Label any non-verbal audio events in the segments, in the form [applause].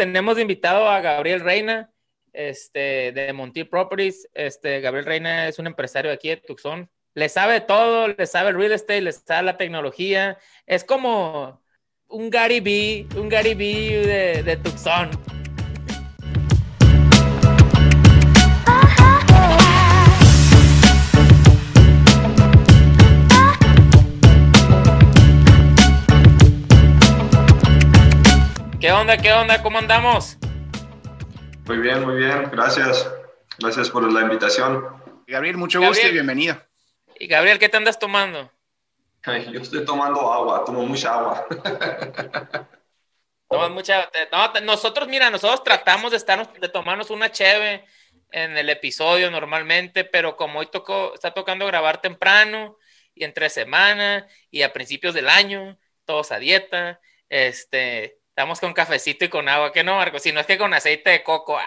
tenemos invitado a Gabriel Reina, este, de Montiel Properties. Este, Gabriel Reina es un empresario aquí de Tucson. Le sabe todo, le sabe el real estate, le sabe la tecnología. Es como un Gary B, un Gary B de, de Tucson. ¿Qué onda? ¿Qué onda? ¿Cómo andamos? Muy bien, muy bien. Gracias. Gracias por la invitación. Gabriel, mucho gusto y bienvenido. Y Gabriel, ¿qué te andas tomando? yo estoy tomando agua, tomo mucha agua. [laughs] Tomas mucha. No, nosotros, mira, nosotros tratamos de, estarnos, de tomarnos una cheve en el episodio normalmente, pero como hoy tocó, está tocando grabar temprano y entre semana y a principios del año, todos a dieta, este, Estamos con cafecito y con agua, ¿qué no, Marco? Si no es que con aceite de coco. ¡ah!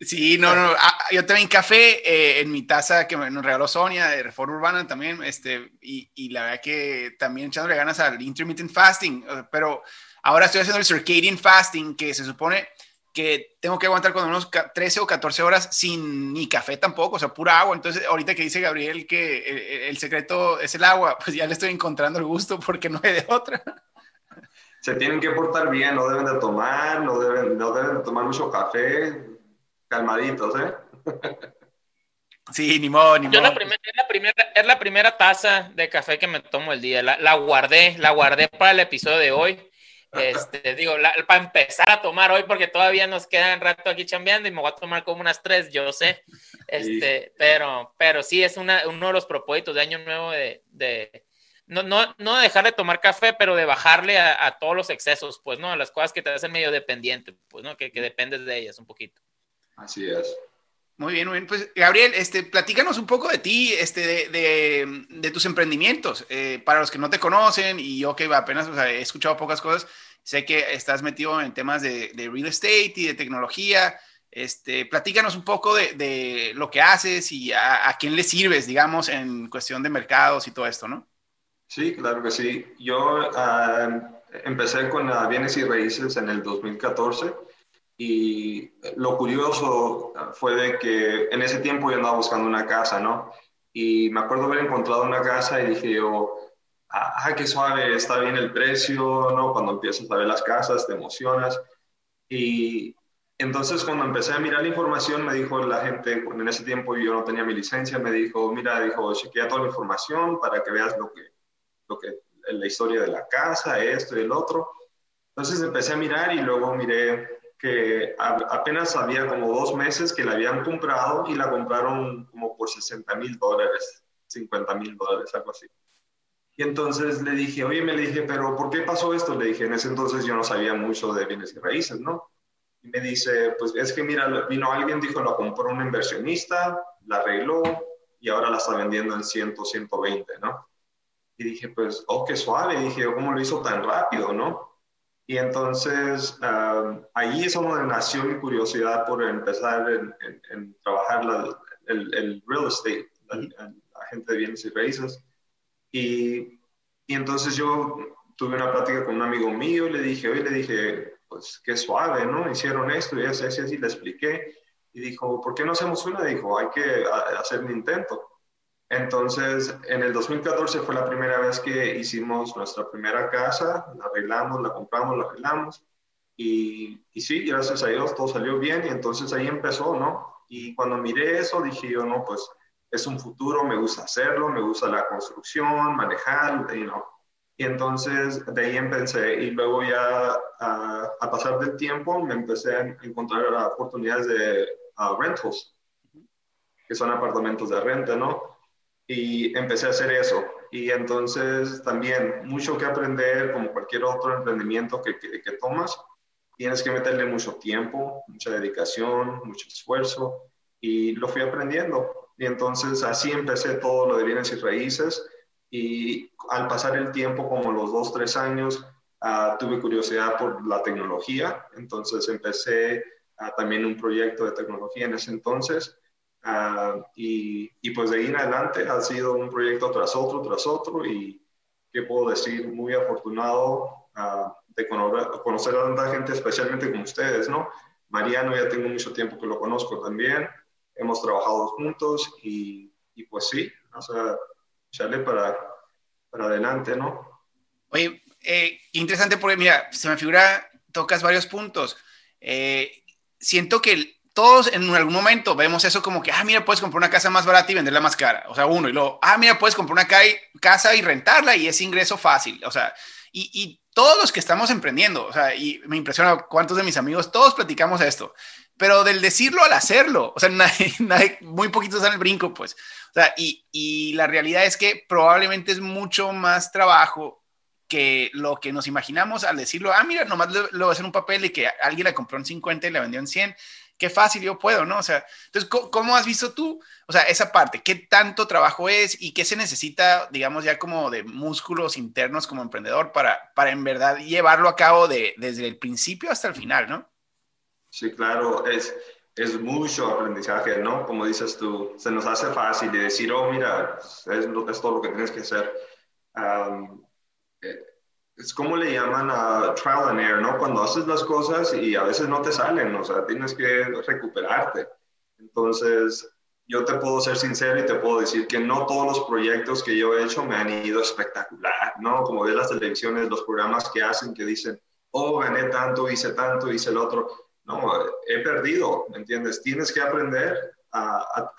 Sí, no, no. Ah, yo también café eh, en mi taza que nos regaló Sonia de Reforma Urbana también, este, y, y, la verdad que también echándole ganas al intermittent fasting, pero ahora estoy haciendo el circadian fasting, que se supone que tengo que aguantar con unos 13 o 14 horas sin ni café tampoco, o sea, pura agua. Entonces, ahorita que dice Gabriel que el, el secreto es el agua, pues ya le estoy encontrando el gusto porque no hay de otra se tienen que portar bien, no deben de tomar, no deben, no deben de tomar mucho café, calmaditos, ¿eh? [laughs] Sí, ni modo, ni modo. Yo la primera, es, la primera, es la primera taza de café que me tomo el día. La, la guardé, la guardé para el episodio de hoy. [laughs] Este, digo, para empezar a tomar hoy, porque todavía nos queda un rato aquí chambeando y me voy a tomar como unas tres, yo sé. [laughs] Este, pero, pero sí es una, uno de los propósitos de año nuevo de, de, no, no, no dejar de tomar café, pero de bajarle a, todos los excesos, pues, ¿no? A las cosas que te hacen medio dependiente, pues, ¿no? Que, que dependes de ellas un poquito. Así es. Muy bien, muy bien. Pues, Gabriel, este, platícanos un poco de ti, este, de, de, tus emprendimientos. Eh, para los que no te conocen, y yo que apenas o sea, he escuchado pocas cosas, sé que estás metido en temas de, de real estate y de tecnología. Este, platícanos un poco de, de lo que haces y a, a, quién le sirves, digamos, en cuestión de mercados y todo esto, ¿no? Sí, claro que sí. Yo ah, empecé con bienes y raíces en el 2014 y lo curioso fue de que en ese tiempo yo andaba buscando una casa, ¿no? Y me acuerdo haber encontrado una casa y dije yo, ah, qué suave, está bien el precio, ¿no? Cuando empiezas a ver las casas te emocionas. Y entonces cuando empecé a mirar la información me dijo la gente, en ese tiempo yo no tenía mi licencia, me dijo, mira, dijo, chequea toda la información para que veas lo que lo que, la historia de la casa, esto y el otro. Entonces empecé a mirar y luego miré que apenas había como dos meses que la habían comprado y la compraron como por 60 mil dólares, 50 mil dólares, algo así. Y entonces le dije, oye, me dije, pero ¿por qué pasó esto? Le dije, en ese entonces yo no sabía mucho de bienes y raíces, ¿no? Y me dice, pues es que mira, vino alguien, dijo, la compró un inversionista, la arregló y ahora la está vendiendo en 100, 120, ¿no? Y dije, pues, oh, qué suave. Y dije, ¿cómo lo hizo tan rápido, no? Y entonces ahí es donde nació mi curiosidad por empezar en, trabajar el, real estate, la, gente de bienes y raíces. Y, y, entonces yo tuve una plática con un amigo mío, le dije, oye, le dije, pues qué suave, ¿no? Hicieron esto y así, así, así, le expliqué. Y dijo, ¿por qué no hacemos una? Dijo, hay que hacer un intento. Entonces, en el 2014 fue la primera vez que hicimos nuestra primera casa, la arreglamos, la compramos, la arreglamos. Y, y, sí, gracias a Dios todo salió bien y entonces ahí empezó, ¿no? Y cuando miré eso dije yo, no, pues es un futuro, me gusta hacerlo, me gusta la construcción, manejar, y no. Y entonces de ahí empecé y luego ya a, pasar del tiempo me empecé a encontrar oportunidades de rentals, que son apartamentos de renta, ¿no? Y empecé a hacer eso. Y entonces también mucho que aprender, como cualquier otro emprendimiento que, que, tomas, tienes que meterle mucho tiempo, mucha dedicación, mucho esfuerzo, y lo fui aprendiendo. Y entonces así empecé todo lo de bienes y raíces, y al pasar el tiempo, como los dos, tres años, uh, tuve curiosidad por la tecnología, entonces empecé uh, también un proyecto de tecnología en ese entonces, Ah, y, y, pues de ahí en adelante ha sido un proyecto tras otro, tras otro, y qué puedo decir, muy afortunado uh, de conocer a tanta gente, especialmente con ustedes, ¿no? Mariano ya tengo mucho tiempo que lo conozco también, hemos trabajado juntos y, y pues sí, o sea, echarle para, para adelante, ¿no? Oye, eh, interesante porque, mira, se me figura, tocas varios puntos. Eh, siento que todos en algún momento vemos eso como que, ah, mira, puedes comprar una casa más barata y venderla más cara. O sea, uno, y luego, ah, mira, puedes comprar una casa y rentarla y es ingreso fácil. O sea, y, y todos los que estamos emprendiendo, o sea, y me impresiona cuántos de mis amigos, todos platicamos esto, pero del decirlo al hacerlo, o sea, [laughs] nadie, nadie muy poquitos dan el brinco, pues. O sea, y, y la realidad es que probablemente es mucho más trabajo que lo que nos imaginamos al decirlo, ah, mira, nomás le, le voy a hacer un papel y que alguien la compró en 50 y la vendió en 100 qué fácil yo puedo, ¿no? O sea, entonces, ¿cómo, has visto tú, o sea, esa parte? ¿Qué tanto trabajo es y qué se necesita, digamos, ya como de músculos internos como emprendedor para, para en verdad llevarlo a cabo de, desde el principio hasta el final, ¿no? Sí, claro, es, es mucho aprendizaje, ¿no? Como dices tú, se nos hace fácil de decir, oh, mira, es, es todo lo que tienes que hacer. Um, es como le llaman a trial and error, ¿no? Cuando haces las cosas y a veces no te salen, o sea, tienes que recuperarte. Entonces, yo te puedo ser sincero y te puedo decir que no todos los proyectos que yo he hecho me han ido espectacular, ¿no? Como ves las televisiones, los programas que hacen que dicen, oh, gané tanto, hice tanto, hice el otro. No, he perdido, ¿me entiendes? Tienes que aprender. A,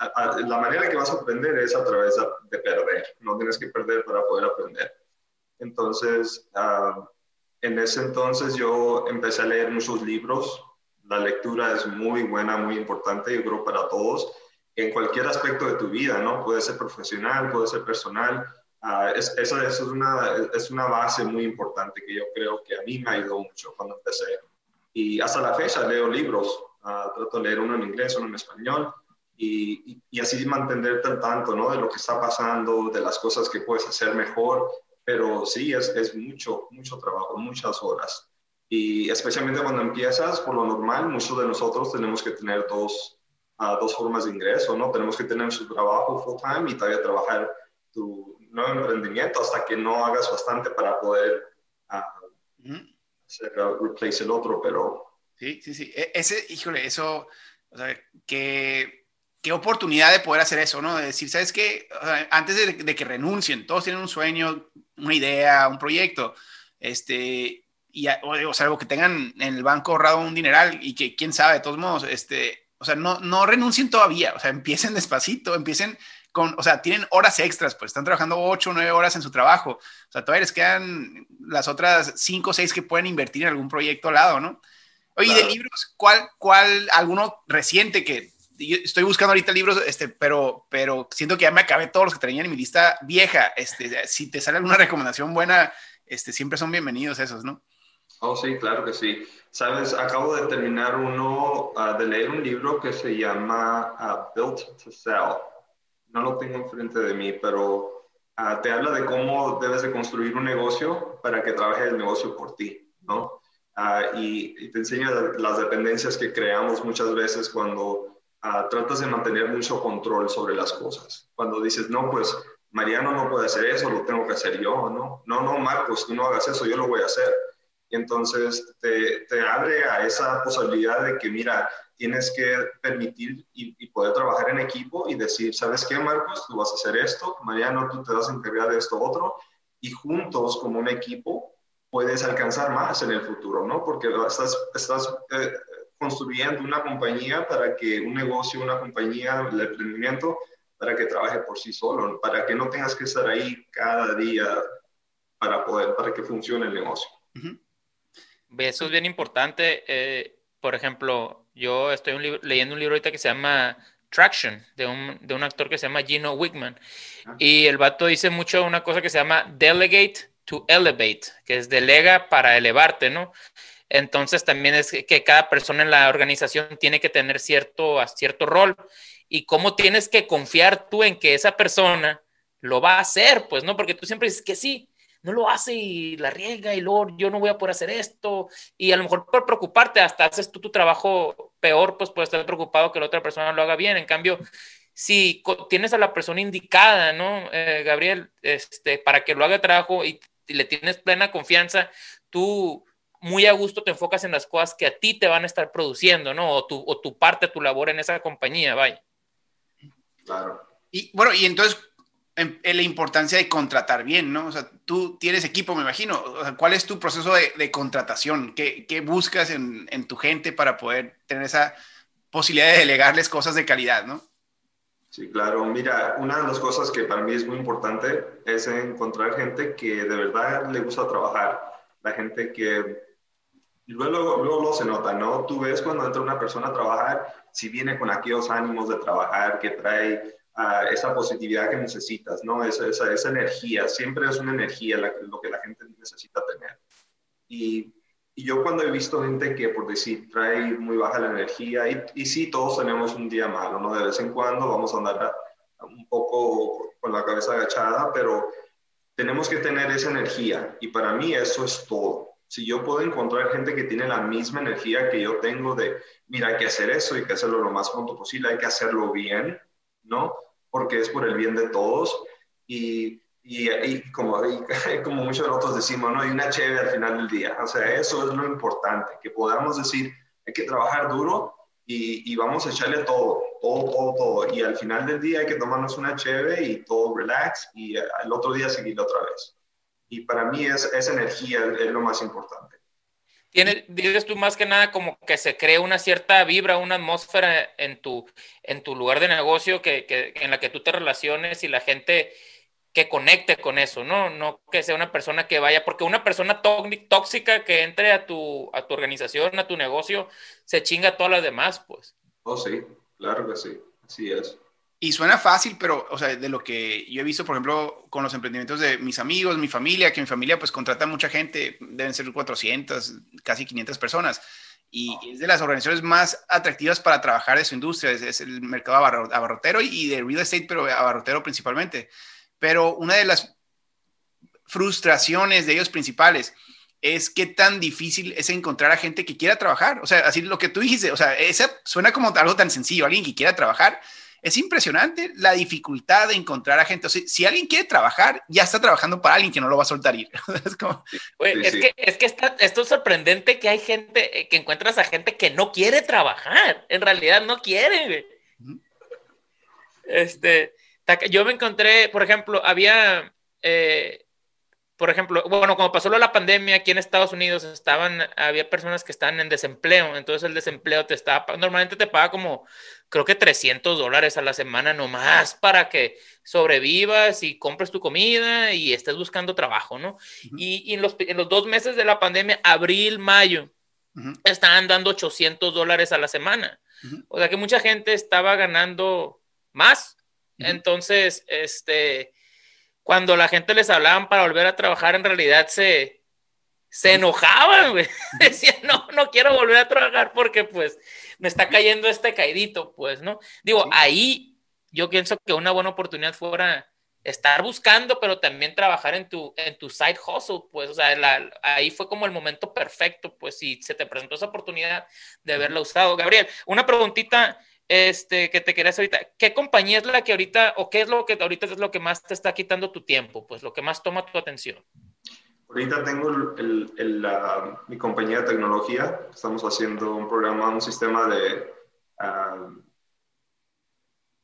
la manera que vas a aprender es a través de perder. No tienes que perder para poder aprender. Entonces, ah, en ese entonces yo empecé a leer muchos libros. La lectura es muy buena, muy importante, yo creo, para todos, en cualquier aspecto de tu vida, ¿no? Puede ser profesional, puede ser personal. Uh, es, esa, es, una, es una base muy importante que yo creo que a mí me ayudó mucho cuando empecé. Y hasta la fecha leo libros, ah, trato de leer uno en inglés, uno en español, y, y, y, así mantenerte al tanto, ¿no? De lo que está pasando, de las cosas que puedes hacer mejor pero sí, es, es mucho, mucho trabajo, muchas horas. Y especialmente cuando empiezas, por lo normal, muchos de nosotros tenemos que tener dos, uh, dos formas de ingreso, ¿no? Tenemos que tener su trabajo full time y todavía trabajar tu nuevo emprendimiento hasta que no hagas bastante para poder uh, hacer, uh, replace el otro, pero... Sí, sí, sí. E, ese, híjole, eso, o sea, que qué oportunidad de poder hacer eso, ¿no? De decir, ¿sabes qué? antes de, que renuncien, todos tienen un sueño, una idea, un proyecto, este, y, o, sea, algo que tengan en el banco ahorrado un dineral y que quién sabe, de todos modos, este, o sea, no, no renuncien todavía, o sea, empiecen despacito, empiecen con, o sea, tienen horas extras, pues están trabajando ocho o 9 horas en su trabajo, o sea, todavía les quedan las otras cinco o seis que pueden invertir en algún proyecto al lado, ¿no? Oye, de libros, ¿cuál, cuál, alguno reciente que estoy buscando ahorita libros, este, pero, pero siento que ya me acabé todos los que tenía en mi lista vieja. Este, si te sale alguna recomendación buena, este, siempre son bienvenidos esos, ¿no? Oh, sí, claro que sí. Sabes, acabo de terminar uno, uh, de leer un libro que se llama uh, Built to Sell. No lo tengo enfrente de mí, pero uh, te habla de cómo debes de construir un negocio para que trabaje el negocio por ti, ¿no? Y, y, te enseña las dependencias que creamos muchas veces cuando Ah, tratas de mantener mucho control sobre las cosas. Cuando dices, no, pues Mariano no puede hacer eso, lo tengo que hacer yo, ¿no? No, no, Marcos, tú no hagas eso, yo lo voy a hacer. Y entonces te, te abre a esa posibilidad de que, mira, tienes que permitir y, poder trabajar en equipo y decir, ¿sabes qué, Marcos? Tú vas a hacer esto, Mariano, tú te vas a encargar de esto otro, y juntos como un equipo puedes alcanzar más en el futuro, ¿no? Porque estás, estás eh, construyendo una compañía para que un negocio, una compañía, el emprendimiento, para que trabaje por sí solo, para que no tengas que estar ahí cada día para poder, para que funcione el negocio. Eso es bien importante. Eh, por ejemplo, yo estoy leyendo un libro ahorita que se llama Traction, de un, de un actor que se llama Gino Wickman. Ah. Y el vato dice mucho una cosa que se llama delegate to elevate, que es delega para elevarte, ¿no? Entonces también es que cada persona en la organización tiene que tener cierto, cierto rol y cómo tienes que confiar tú en que esa persona lo va a hacer, pues, ¿no? Porque tú siempre dices que sí, no lo hace y la riega y luego yo no voy a poder hacer esto y a lo mejor por preocuparte hasta haces tú tu trabajo peor, pues puedes estar preocupado que la otra persona lo haga bien. En cambio, si tienes a la persona indicada, ¿no? Eh, Gabriel, este, para que lo haga trabajo y, y le tienes plena confianza, tú muy a gusto te enfocas en las cosas que a ti te van a estar produciendo, ¿no? O tu, o tu parte, tu labor en esa compañía, vaya. Claro. Y bueno, y entonces en, la importancia de contratar bien, ¿no? O sea, tú tienes equipo, me imagino. O sea, ¿Cuál es tu proceso de, de contratación? ¿Qué, ¿Qué, buscas en, en, tu gente para poder tener esa posibilidad de delegarles cosas de calidad, ¿no? Sí, claro. Mira, una de las cosas que para mí es muy importante es encontrar gente que de verdad le gusta trabajar. La gente que luego, luego, luego se nota, ¿no? Tú ves cuando entra una persona a trabajar, si viene con aquellos ánimos de trabajar, que trae uh, esa positividad que necesitas, ¿no? Esa, esa, esa energía, siempre es una energía la, lo que la gente necesita tener. Y y yo cuando he visto gente que, por decir, trae muy baja la energía, y, y sí, todos tenemos un día malo, ¿no? De vez en cuando vamos a andar un poco con la cabeza agachada, pero tenemos que tener esa energía. Y para mí eso es todo. Si yo puedo encontrar gente que tiene la misma energía que yo tengo de, mira, hay que hacer eso, hay que hacerlo lo más pronto posible, hay que hacerlo bien, ¿no? Porque es por el bien de todos. Y y, como, [laughs] como muchos de nosotros decimos, ¿no? Hay una chévere al final del día. O sea, eso es lo importante, que podamos decir, hay que trabajar duro y, y, vamos a echarle todo, todo, todo, todo. Y al final del día hay que tomarnos una chévere y todo relax y al otro día seguir otra vez. Y para mí es, esa energía es lo más importante. Tienes, dices tú más que nada como que se cree una cierta vibra, una atmósfera en tu, en tu lugar de negocio que, que, en la que tú te relaciones y la gente que conecte con eso, ¿no? No que sea una persona que vaya, porque una persona tóxica que entre a tu, a tu organización, a tu negocio, se chinga a todas las demás, pues. Oh, sí, claro que sí, así es. Y suena fácil, pero, o sea, de lo que yo he visto, por ejemplo, con los emprendimientos de mis amigos, mi familia, que mi familia pues contrata mucha gente, deben ser 400, casi 500 personas. Y es de las organizaciones más atractivas para trabajar de su industria, es, el mercado abarrotero y de real estate, pero abarrotero principalmente pero una de las frustraciones de ellos principales es qué tan difícil es encontrar a gente que quiera trabajar. O sea, así lo que tú dijiste, o sea, esa suena como algo tan sencillo, alguien que quiera trabajar. Es impresionante la dificultad de encontrar a gente. O sea, si alguien quiere trabajar, ya está trabajando para alguien que no lo va a soltar ir. [laughs] es, como... es que, es que está, esto es sorprendente que hay gente, eh, que encuentras a gente que no quiere trabajar. En realidad no quiere. Este, yo me encontré, por ejemplo, había, eh, por ejemplo, bueno, cuando pasó la pandemia aquí en Estados Unidos, estaban, había personas que estaban en desempleo, entonces el desempleo te estaba, normalmente te paga como, creo que 300 dólares a la semana nomás para que sobrevivas y compres tu comida y estés buscando trabajo, ¿no? y, en, los, en, los, dos meses de la pandemia, abril, mayo, estaban dando 800 dólares a la semana. O sea que mucha gente estaba ganando más. Entonces, este, cuando la gente les hablaban para volver a trabajar, en realidad se, se enojaban, güey. [laughs] Decían, no, no quiero volver a trabajar porque pues me está cayendo este caidito, pues, ¿no? Digo, ahí yo pienso que una buena oportunidad fuera estar buscando, pero también trabajar en tu, en tu side hustle, pues, o sea, ahí fue como el momento perfecto, pues, si se te presentó esa oportunidad de haberla usado. Gabriel, una preguntita este, que te querías ahorita, ¿qué compañía es la que ahorita, o qué es lo que ahorita es lo que más te está quitando tu tiempo, pues lo que más toma tu atención? Ahorita tengo el, la, mi compañía de tecnología, estamos haciendo un programa, un sistema de, uh,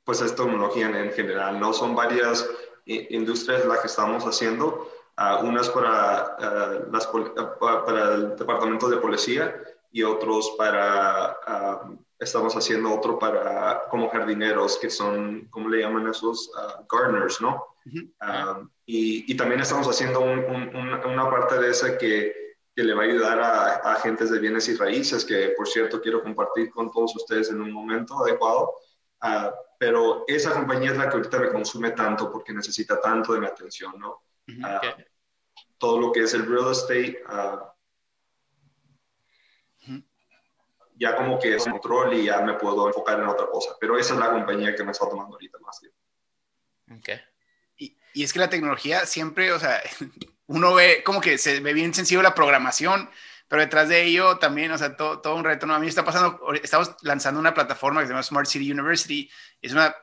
pues es tecnología en, general, ¿no? Son varias industrias las que estamos haciendo, uh, unas para, uh, las, para el departamento de policía y otros para estamos haciendo otro para como jardineros, que son, ¿cómo le llaman esos? Uh, gardeners, ¿no? Um, y, y, también estamos haciendo una parte de esa que, que le va a ayudar a, agentes de bienes y raíces, que por cierto quiero compartir con todos ustedes en un momento adecuado. Uh, pero esa compañía es la que ahorita me consume tanto porque necesita tanto de mi atención, ¿no? Uh, todo lo que es el real estate, ya como que es control y ya me puedo enfocar en otra cosa. Pero esa es la compañía que me está tomando ahorita más tiempo. Ok. Y, y, es que la tecnología siempre, o sea, [laughs] uno ve como que se ve bien sencillo la programación, pero detrás de ello también, o sea, todo, todo un reto. ¿no? A mí está pasando, estamos lanzando una plataforma que se llama Smart City University. Es una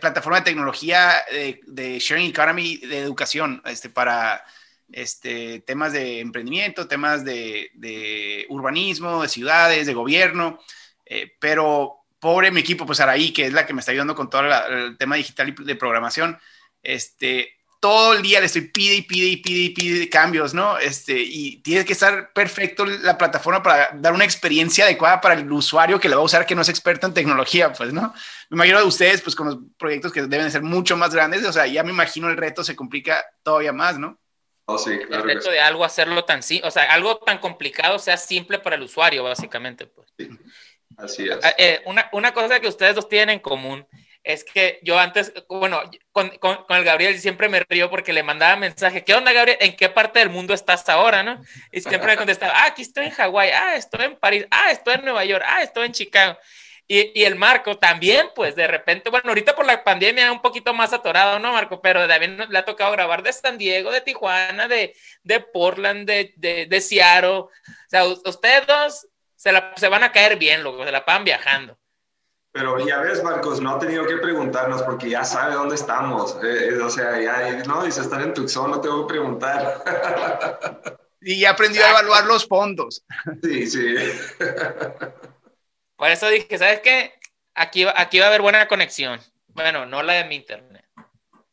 plataforma de tecnología de, de, sharing economy de educación este, para este, temas de emprendimiento, temas de, urbanismo, de ciudades, de gobierno, eh, pero pobre mi equipo, pues Araí, que es la que me está ayudando con todo el tema digital y de programación, este, todo el día le estoy pide y pide y pide y pide cambios, ¿no? Este, y tiene que estar perfecto la plataforma para dar una experiencia adecuada para el usuario que la va a usar que no es experto en tecnología, pues, ¿no? Me imagino de ustedes, pues, con los proyectos que deben ser mucho más grandes, o sea, ya me imagino el reto se complica todavía más, ¿no? Oh, sí, claro el reto de algo hacerlo tan simple, o sea, algo tan complicado sea simple para el usuario, básicamente, pues. Sí, así es. Ah, eh, una, una cosa que ustedes dos tienen en común es que yo antes, bueno, con, con, el Gabriel siempre me río porque le mandaba mensaje, ¿qué onda Gabriel? ¿En qué parte del mundo estás ahora, no? Y siempre me contestaba, ah, aquí estoy en Hawái, ah, estoy en París, ah, estoy en Nueva York, ah, estoy en Chicago. Y, y, el Marco también, pues de repente, bueno, ahorita por la pandemia un poquito más atorado, ¿no, Marco? Pero también le ha tocado grabar de San Diego, de Tijuana, de, de Portland, de, de, de Seattle. O sea, ustedes dos se, la, se van a caer bien, luego, se la pagan viajando. Pero ya ves, Marcos, no ha tenido que preguntarnos porque ya sabe dónde estamos. Eh, eh, o sea, ya, no, dice estar en Tucson, no tengo que preguntar. Y ya aprendió a evaluar los fondos. Sí, sí. Por eso dije, ¿sabes qué? Aquí, aquí va a haber buena conexión. Bueno, no la de mi internet.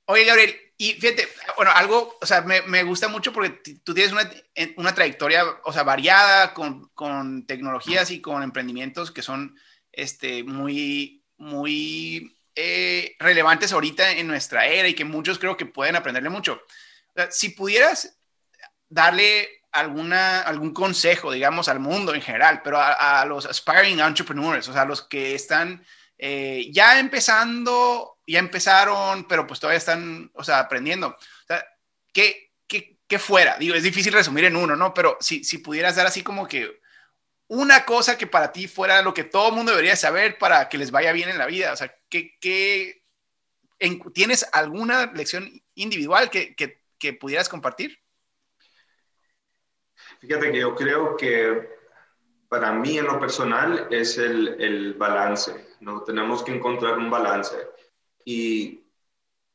Oye, Gabriel, y fíjate, bueno, algo, o sea, me, me gusta mucho porque tú tienes una, una trayectoria, o sea, variada con, con tecnologías y con emprendimientos que son este, muy, muy eh, relevantes ahorita en nuestra era y que muchos creo que pueden aprenderle mucho. si pudieras darle alguna, algún consejo, digamos, al mundo en general, pero a, los aspiring entrepreneurs, o sea, los que están eh, ya empezando, ya empezaron, pero pues todavía están, o sea, aprendiendo. O sea, ¿qué, qué, fuera? Digo, es difícil resumir en uno, ¿no? Pero si, si pudieras dar así como que una cosa que para ti fuera lo que todo el mundo debería saber para que les vaya bien en la vida? O sea, ¿qué, ¿tienes alguna lección individual que, pudieras compartir? Fíjate que yo creo que para mí en lo personal es el, balance, ¿no? Tenemos que encontrar un balance. Y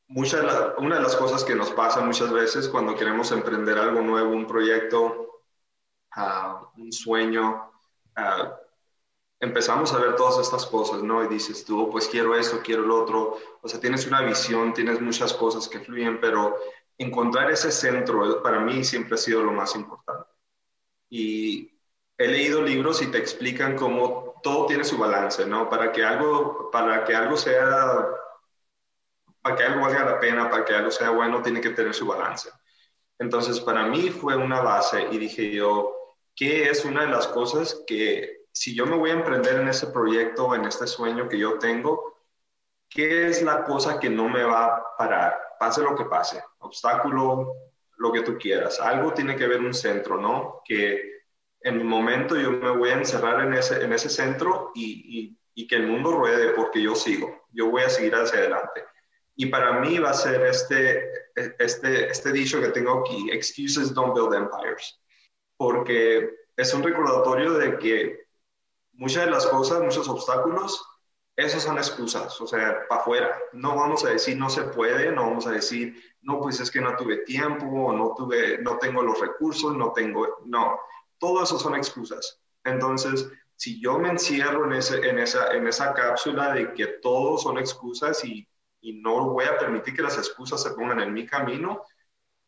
muchas, una de las cosas que nos pasa muchas veces cuando queremos emprender algo nuevo, un proyecto, uh, un sueño, Ah, empezamos a ver todas estas cosas, ¿no? Y dices tú, pues quiero esto, quiero lo otro. O sea, tienes una visión, tienes muchas cosas que fluyen, pero encontrar ese centro para mí siempre ha sido lo más importante. Y he leído libros y te explican cómo todo tiene su balance, ¿no? Para que algo, para que algo sea, para que algo valga la pena, para que algo sea bueno, tiene que tener su balance. Entonces, para mí fue una base y dije yo, ¿qué es una de las cosas que si yo me voy a emprender en ese proyecto, en este sueño que yo tengo, qué es la cosa que no me va a parar? Pase lo que pase, obstáculo, lo que tú quieras. Algo tiene que haber un centro, ¿no? Que en mi momento yo me voy a encerrar en ese, en ese centro y, y, que el mundo ruede porque yo sigo, yo voy a seguir hacia adelante. Y para mí va a ser este, este, este dicho que tengo aquí, excuses don't build empires porque es un recordatorio de que muchas de las cosas, muchos obstáculos, esos son excusas, o sea, para afuera. No vamos a decir no se puede, no vamos a decir no, pues es que no tuve tiempo, no tuve, no tengo los recursos, no tengo, no. Todo eso son excusas. Entonces, si yo me encierro en, ese, en, esa, en esa cápsula de que todo son excusas y, y no voy a permitir que las excusas se pongan en mi camino,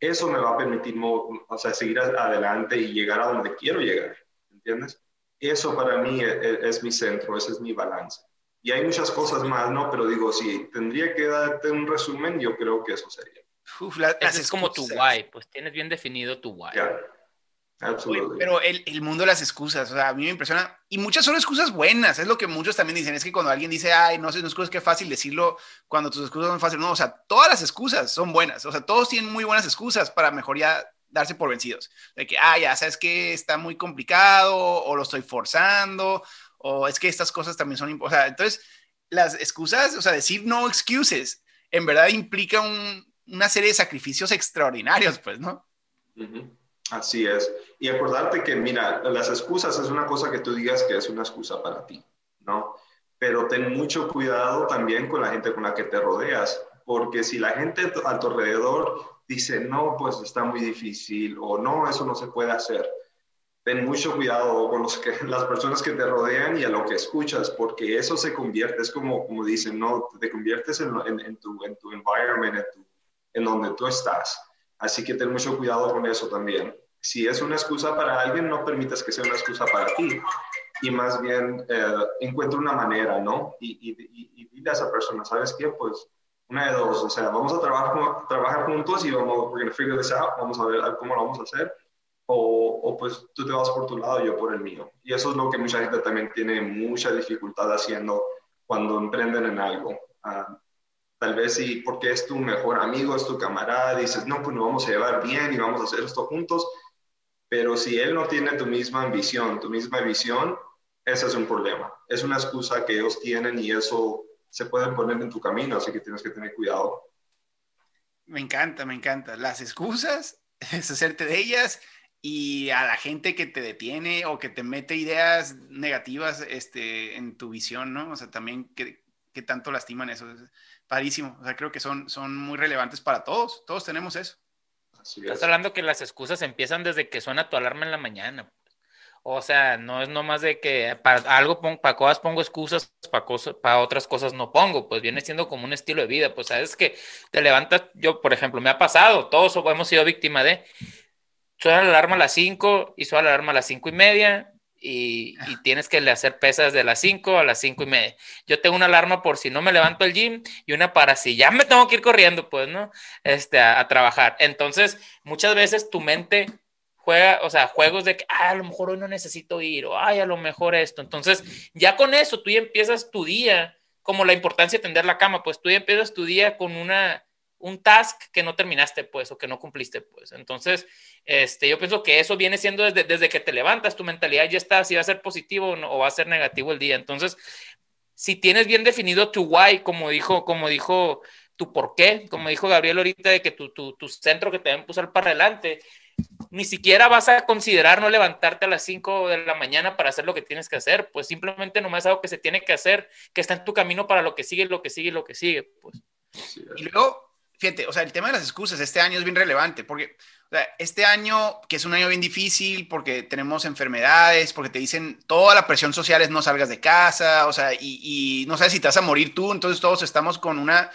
eso me va a permitir o sea, seguir adelante y llegar a donde quiero llegar, ¿entiendes? Eso para mí e, e, es, mi centro, ese es mi balance. Y hay muchas cosas más, ¿no? Pero digo, si tendría que darte un resumen, yo creo que eso sería. Uf, es como tu why, pues tienes bien definido tu why. Pero el, el, mundo de las excusas, o sea, a mí me impresiona. Y muchas son excusas buenas, es lo que muchos también dicen. Es que cuando alguien dice, ay, no sé, no excusas, qué fácil decirlo cuando tus excusas son fáciles. No, o sea, todas las excusas son buenas. O sea, todos tienen muy buenas excusas para mejor ya darse por vencidos. De que, ah, ya sabes que está muy complicado, o lo estoy forzando, o es que estas cosas también son. O sea, entonces, las excusas, o sea, decir no excuses, en verdad implica un, una serie de sacrificios extraordinarios, pues, ¿no? Así es. Y acordarte que, mira, las excusas es una cosa que tú digas que es una excusa para ti, ¿no? Pero ten mucho cuidado también con la gente con la que te rodeas, porque si la gente a tu alrededor dice, no, pues está muy difícil o no, eso no se puede hacer. Ten mucho cuidado con los que, las personas que te rodean y a lo que escuchas, porque eso se convierte, es como, como dicen, no, te conviertes en, en, tu, en tu environment, en, en donde tú estás. Así que ten mucho cuidado con eso también. Si es una excusa para alguien, no permitas que sea una excusa para ti. Y más bien eh, encuentra una manera, ¿no? Y, y, y, dile a esa persona, ¿sabes qué? Pues una de dos, o sea, vamos a trabajar, trabajar juntos y vamos, we're to figure this out, vamos a ver cómo lo vamos a hacer. O, o, pues tú te vas por tu lado yo por el mío. Y eso es lo que mucha gente también tiene mucha dificultad haciendo cuando emprenden en algo. Uh, Tal vez sí, porque es tu mejor amigo, es tu camarada, dices, no, pues nos vamos a llevar bien y vamos a hacer esto juntos. Pero si él no tiene tu misma ambición, tu misma visión, ese es un problema. Es una excusa que ellos tienen y eso se puede poner en tu camino, así que tienes que tener cuidado. Me encanta, me encanta. Las excusas, [laughs] deshacerte de ellas y a la gente que te detiene o que te mete ideas negativas este, en tu visión, ¿no? O sea, también que, que tanto lastiman eso parísimo. O sea, creo que son, son muy relevantes para todos. Todos tenemos eso. Estás hablando que las excusas empiezan desde que suena tu alarma en la mañana. O sea, no es nomás de que para algo pongo, para cosas pongo excusas, para, cosas, para otras cosas no pongo. Pues viene siendo como un estilo de vida. Pues sabes que te levantas, yo por ejemplo, me ha pasado, todos hemos sido víctima de. Suena la alarma a las 5 y suena la alarma a las cinco y media y, tienes que hacer pesas de las 5 a las 5 y media. Yo tengo una alarma por si no me levanto al gym y una para si ya me tengo que ir corriendo, pues, ¿no? Este, a, trabajar. Entonces, muchas veces tu mente juega, o sea, juegos de que, a lo mejor hoy no necesito ir, o ay, a lo mejor esto. Entonces, ya con eso, tú ya empiezas tu día, como la importancia de tender la cama, pues tú ya empiezas tu día con una, un task que no terminaste, pues, o que no cumpliste, pues. Entonces, este, yo pienso que eso viene siendo desde, desde que te levantas, tu mentalidad ya está, si va a ser positivo o, va a ser negativo el día. Entonces, si tienes bien definido tu why, como dijo, como dijo tu por qué, como dijo Gabriel ahorita, de que tu, tu, tu centro que te va a impulsar para adelante, ni siquiera vas a considerar no levantarte a las 5 de la mañana para hacer lo que tienes que hacer, pues simplemente nomás es algo que se tiene que hacer, que está en tu camino para lo que sigue, lo que sigue, lo que sigue, pues. Y luego, fíjate, o sea, el tema de las excusas este año es bien relevante porque o sea, este año, que es un año bien difícil porque tenemos enfermedades, porque te dicen toda la presión social es no salgas de casa, o sea, y, no sabes si te vas a morir tú, entonces todos estamos con una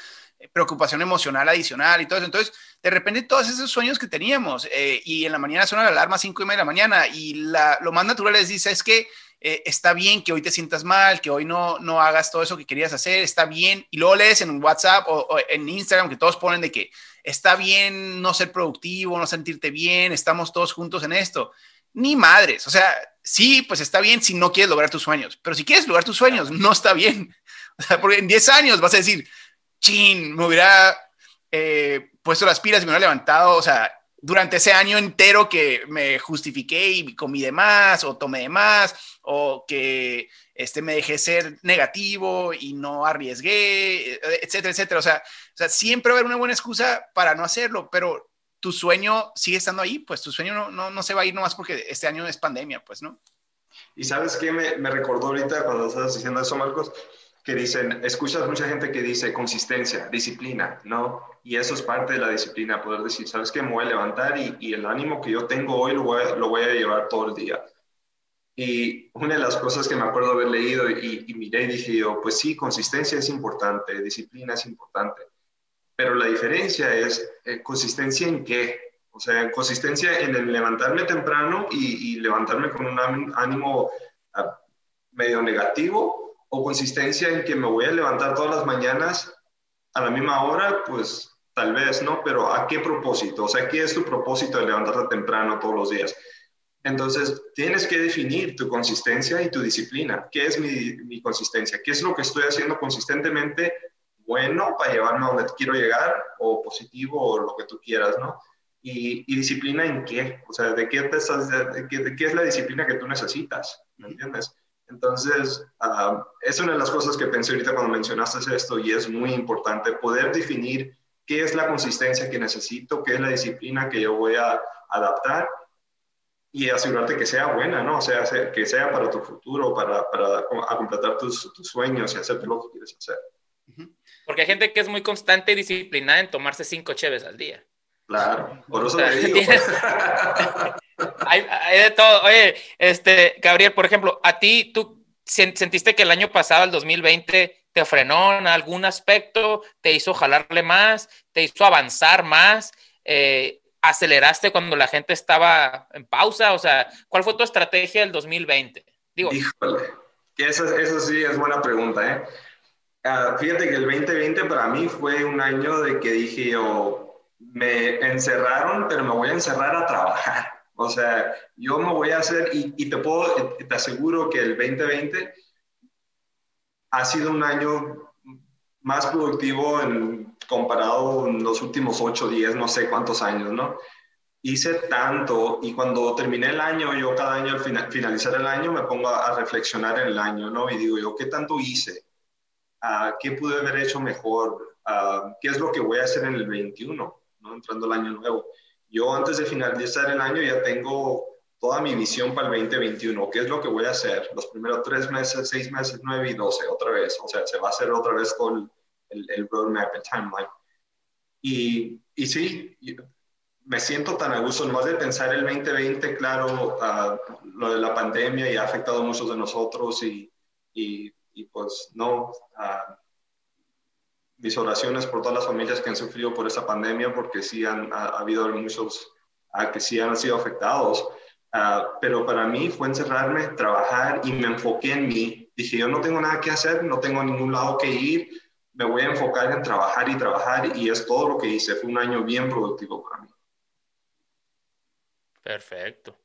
preocupación emocional adicional y todo eso. Entonces, de repente, todos esos sueños que teníamos, eh, y en la mañana suena la alarma a 5 y media de la mañana, y la, lo más natural es dice, es que eh, está bien que hoy te sientas mal, que hoy no, no hagas todo eso que querías hacer, está bien. Y luego lees en WhatsApp o, en Instagram que todos ponen de que está bien no ser productivo, no sentirte bien, estamos todos juntos en esto. Ni madres, o sea, sí, pues está bien si no quieres lograr tus sueños, pero si quieres lograr tus sueños, no está bien. [laughs] O sea, porque en 10 años vas a decir, chin, me hubiera eh, puesto las pilas y me hubiera levantado, o sea, durante ese año entero que me justifiqué y comí de más o tomé de más o que este, me dejé ser negativo y no arriesgué, etcétera, etcétera. O sea, o sea, siempre va a haber una buena excusa para no hacerlo, pero tu sueño sigue estando ahí, pues tu sueño no, no, no se va a ir nomás porque este año es pandemia, pues, ¿no? Y sabes qué me, me recordó ahorita cuando estás diciendo eso, Marcos, que dicen, escuchas mucha gente que dice consistencia, disciplina, ¿no? Y eso es parte de la disciplina, poder decir, ¿sabes qué? Me voy a levantar y, el ánimo que yo tengo hoy lo voy, a, llevar todo el día. Y una de las cosas que me acuerdo haber leído y, y miré y dije yo, pues sí, consistencia es importante, disciplina es importante, pero la diferencia es eh, consistencia en qué. O sea, consistencia en el levantarme temprano y, levantarme con un ánimo uh, medio negativo o consistencia en que me voy a levantar todas las mañanas a la misma hora, pues tal vez, ¿no? Pero ¿a qué propósito? O sea, ¿qué es tu propósito de levantarte temprano todos los días? Entonces, tienes que definir tu consistencia y tu disciplina. ¿Qué es mi, mi consistencia? ¿Qué es lo que estoy haciendo consistentemente bueno para llevarme a donde quiero llegar o positivo o lo que tú quieras, ¿no? Y, y disciplina en qué? O sea, ¿de qué, estás, de, qué, de qué es la disciplina que tú necesitas? ¿Me entiendes? Entonces, uh, es una de las cosas que pensé ahorita cuando mencionaste esto y es muy importante poder definir qué es la consistencia que necesito, qué es la disciplina que yo voy a adaptar y asegurarte que sea buena, ¿no? O sea, que sea para tu futuro, para, para completar tus, tus, sueños y hacer lo que quieres hacer. Porque hay gente que es muy constante y disciplinada en tomarse cinco cheves al día. Claro, por eso te digo. [laughs] hay, de todo. Oye, este, Gabriel, por ejemplo, a ti, tú sentiste que el año pasado, el 2020, te frenó en algún aspecto, te hizo jalarle más, te hizo avanzar más, eh, aceleraste cuando la gente estaba en pausa, o sea, ¿cuál fue tu estrategia del 2020? Digo, Híjole, eso, eso sí es buena pregunta, ¿eh? Ah, fíjate que el 2020 para mí fue un año de que dije yo, me encerraron, pero me voy a encerrar a trabajar. O sea, yo me voy a hacer, y, y te puedo, te aseguro que el 2020 ha sido un año más productivo en, comparado en los últimos 8, 10, no sé cuántos años, ¿no? Hice tanto y cuando terminé el año, yo cada año al finalizar el año me pongo a, reflexionar en el año, ¿no? Y digo yo, ¿qué tanto hice? Uh, ¿Qué pude haber hecho mejor? Uh, ¿Qué es lo que voy a hacer en el 21, ¿no? Entrando el año nuevo. Yo antes de finalizar el año ya tengo toda mi visión para el 2021, qué es lo que voy a hacer los primeros tres meses, seis meses, nueve y doce, otra vez, o sea, se va a hacer otra vez con el, roadmap, el timeline. Y, y sí, me siento tan a gusto, nomás de pensar el 2020, claro, uh, lo de la pandemia y ha afectado a muchos de nosotros y, y, pues no, uh, mis oraciones por todas las familias que han sufrido por esa pandemia, porque sí han ha, habido muchos uh, que sí han sido afectados. Uh, pero para mí fue encerrarme, trabajar y me enfoqué en mí. Dije, yo no tengo nada que hacer, no tengo a ningún lado que ir, me voy a enfocar en trabajar y trabajar y es todo lo que hice. Fue un año bien productivo para mí. Perfecto.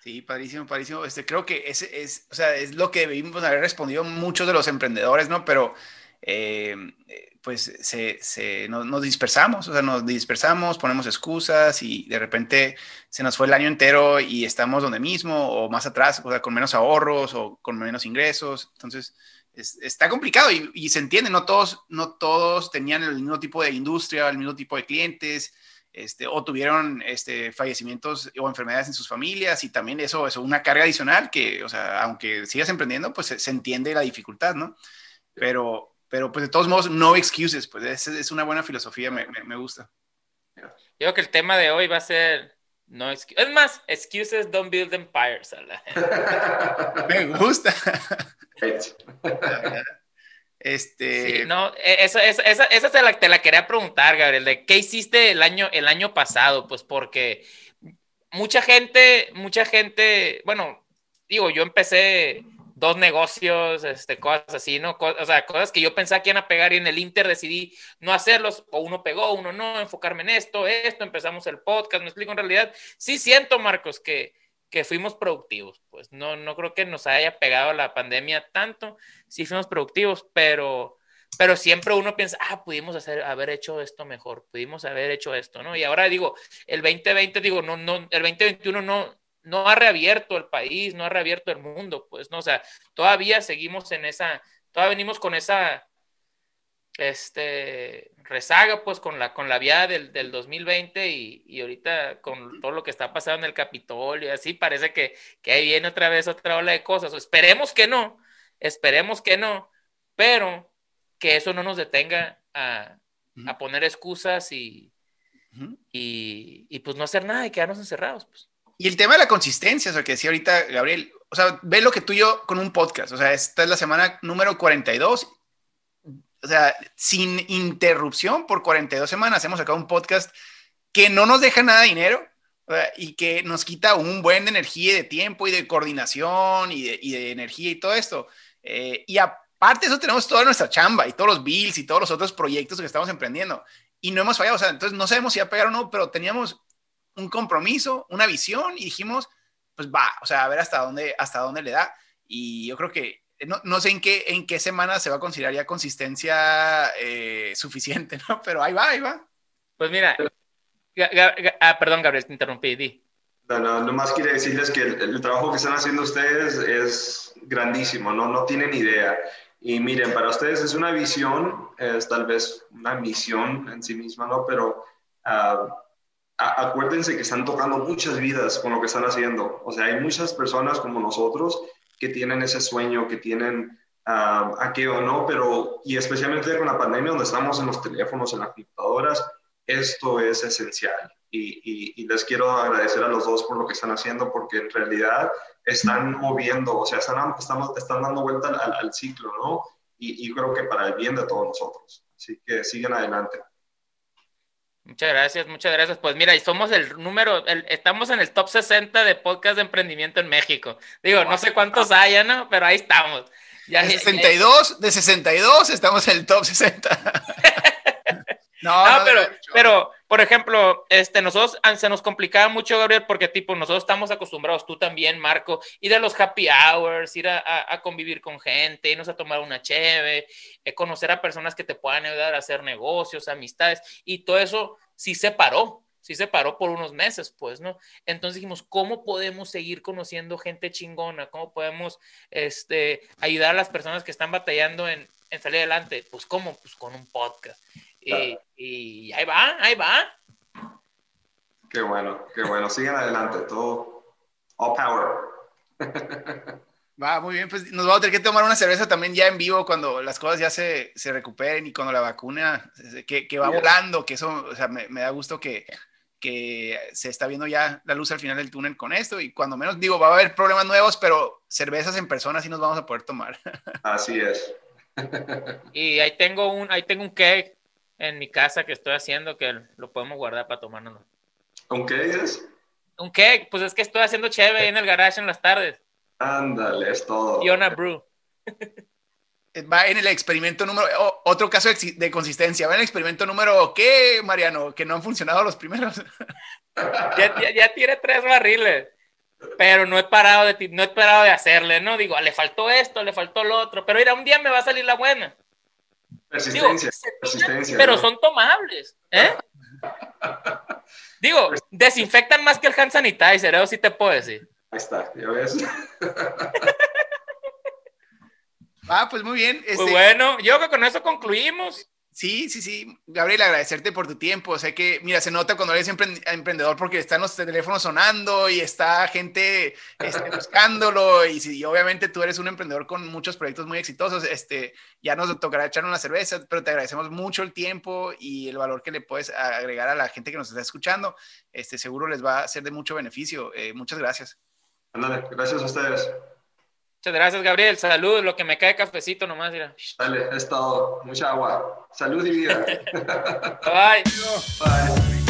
Sí, padrísimo, padrísimo. Este, creo que es, es, o sea, es lo que debimos haber respondido muchos de los emprendedores, ¿no? Pero eh, pues se, se nos, dispersamos, o sea, nos dispersamos, ponemos excusas y de repente se nos fue el año entero y estamos donde mismo o más atrás, o sea, con menos ahorros o con menos ingresos. Entonces, está complicado y, se entiende, no todos, no todos tenían el mismo tipo de industria, el mismo tipo de clientes. Este, o tuvieron este, fallecimientos o enfermedades en sus familias y también eso es una carga adicional que, o sea, aunque sigas emprendiendo, pues se, se entiende la dificultad, ¿no? Pero, pero pues de todos modos, no excuses, pues es, es una buena filosofía, me, me, gusta. Yo creo que el tema de hoy va a ser, no es más, excuses don't build empires. [laughs] me gusta. [laughs] Este... Sí, no, esa, esa, esa, esa te, la, te, la, quería preguntar, Gabriel, de qué hiciste el año, el año pasado, pues porque mucha gente, mucha gente, bueno, digo, yo empecé dos negocios, este, cosas así, ¿no? o sea, cosas que yo pensaba que iban a pegar y en el Inter decidí no hacerlos, o uno pegó, uno no, enfocarme en esto, esto, empezamos el podcast, me explico, en realidad, sí siento, Marcos, que, que fuimos productivos, pues no, no creo que nos haya pegado la pandemia tanto, sí fuimos productivos, pero, pero siempre uno piensa, ah, pudimos hacer, haber hecho esto mejor, pudimos haber hecho esto, ¿no? Y ahora digo, el 2020, digo, no, no, el 2021 no, no ha reabierto el país, no ha reabierto el mundo, pues, ¿no? O sea, todavía seguimos en esa, todavía venimos con esa, este, rezaga, pues, con la, con la vía del, del 2020 y, y, ahorita con todo lo que está pasando en el Capitolio y así, parece que, que ahí viene otra vez otra ola de cosas. Esperemos que no, esperemos que no, pero que eso no nos detenga a, a poner excusas y, y, y, pues no hacer nada y quedarnos encerrados, pues. Y el tema de la consistencia, o sea, que decía ahorita Gabriel, o sea, ve lo que tú y yo con un podcast, o sea, esta es la semana número 42, o sea, sin interrupción por 42 semanas hemos sacado un podcast que no nos deja nada dinero y que nos quita un buen de energía y de tiempo y de coordinación y de, y de energía y todo esto. Eh, y aparte de eso tenemos toda nuestra chamba y todos los bills y todos los otros proyectos que estamos emprendiendo. Y no hemos fallado, o sea, entonces no sabemos si va a pegar o no, pero teníamos un compromiso, una visión y dijimos, pues va, o sea, a ver hasta dónde, hasta dónde le da. Y yo creo que no, no sé en qué, en qué semana se va a considerar ya consistencia eh, suficiente, ¿no? Pero ahí va, ahí va. Pues mira, ah, perdón, Gabriel, te interrumpí, di. No, no, nomás quiere decirles que el, trabajo que están haciendo ustedes es grandísimo, ¿no? No tienen idea. Y miren, para ustedes es una visión, es tal vez una misión en sí misma, ¿no? Pero uh, acuérdense que están tocando muchas vidas con lo que están haciendo. O sea, hay muchas personas como nosotros que tienen ese sueño, que tienen uh, aquello, ¿no? Pero, y especialmente con la pandemia, donde estamos en los teléfonos, en las computadoras, esto es esencial. Y, les quiero agradecer a los dos por lo que están haciendo, porque en realidad están moviendo, o sea, están, dando vuelta al, ciclo, ¿no? Y, y creo que para el bien de todos nosotros. Así que siguen adelante. Muchas gracias, muchas gracias. Pues mira, y somos el número, estamos en el top 60 de podcast de emprendimiento en México. Digo, no sé cuántos haya, ¿no? Pero ahí estamos. Ya, de 62, de 62 estamos en el top 60. [laughs] no, pero, pero, por ejemplo, este, nosotros se nos complicaba mucho, Gabriel, porque tipo, nosotros estamos acostumbrados, tú también, Marco, ir a los happy hours, ir a, convivir con gente, irnos a tomar una cheve, eh, conocer a personas que te puedan ayudar a hacer negocios, amistades, y todo eso sí se paró, sí se paró por unos meses, pues, ¿no? Entonces dijimos, ¿cómo podemos seguir conociendo gente chingona? ¿Cómo podemos este, ayudar a las personas que están batallando en, en salir adelante? Pues, ¿cómo? Pues con un podcast. Y, ahí va, ahí va. Qué bueno, qué bueno. Sigan adelante, todo all power. Va, muy bien, pues nos vamos a tener que tomar una cerveza también ya en vivo cuando las cosas ya se, se recuperen y cuando la vacuna que, que va volando, que eso, o sea, me, me da gusto que, que se está viendo ya la luz al final del túnel con esto y cuando menos digo, va a haber problemas nuevos, pero cervezas en persona sí nos vamos a poder tomar. [laughs] Así es. y ahí tengo un, ahí tengo un cake en mi casa que estoy haciendo que lo podemos guardar para tomarnos. ¿Un qué es? ¿Un qué? Pues es que estoy haciendo chévere en el garage en las tardes. Ándale, es todo. Y una brew. Va en el experimento número, otro caso de, consistencia, va en el experimento número, ¿qué, Mariano? Que no han funcionado los primeros. [laughs] ya, tiene tres barriles, pero no he parado de, no he parado de hacerle, ¿no? Digo, le faltó esto, le faltó lo otro, pero mira, un día me va a salir la buena. Persistencia, persistencia. Pero son tomables, ¿eh? [laughs] Digo, desinfectan más que el hand sanitizer, eso sí te puedo decir. Ahí está, ya ves. [laughs] ah, pues muy bien. Pues este bueno, yo creo que con eso concluimos. Sí, sí, sí. Gabriel, agradecerte por tu tiempo. Sé que, mira, se nota cuando eres emprendedor porque están los teléfonos sonando y está gente este, buscándolo. Y, obviamente tú eres un emprendedor con muchos proyectos muy exitosos, este, ya nos tocará echar una cerveza, pero te agradecemos mucho el tiempo y el valor que le puedes agregar a la gente que nos está escuchando. Este, seguro les va a ser de mucho beneficio. Eh, muchas gracias. Ándale, gracias a ustedes. Muchas gracias, Gabriel. Salud, lo que me cae cafecito nomás. Mira. Dale, es todo. Mucha agua. Salud y vida. [laughs] Bye. Bye.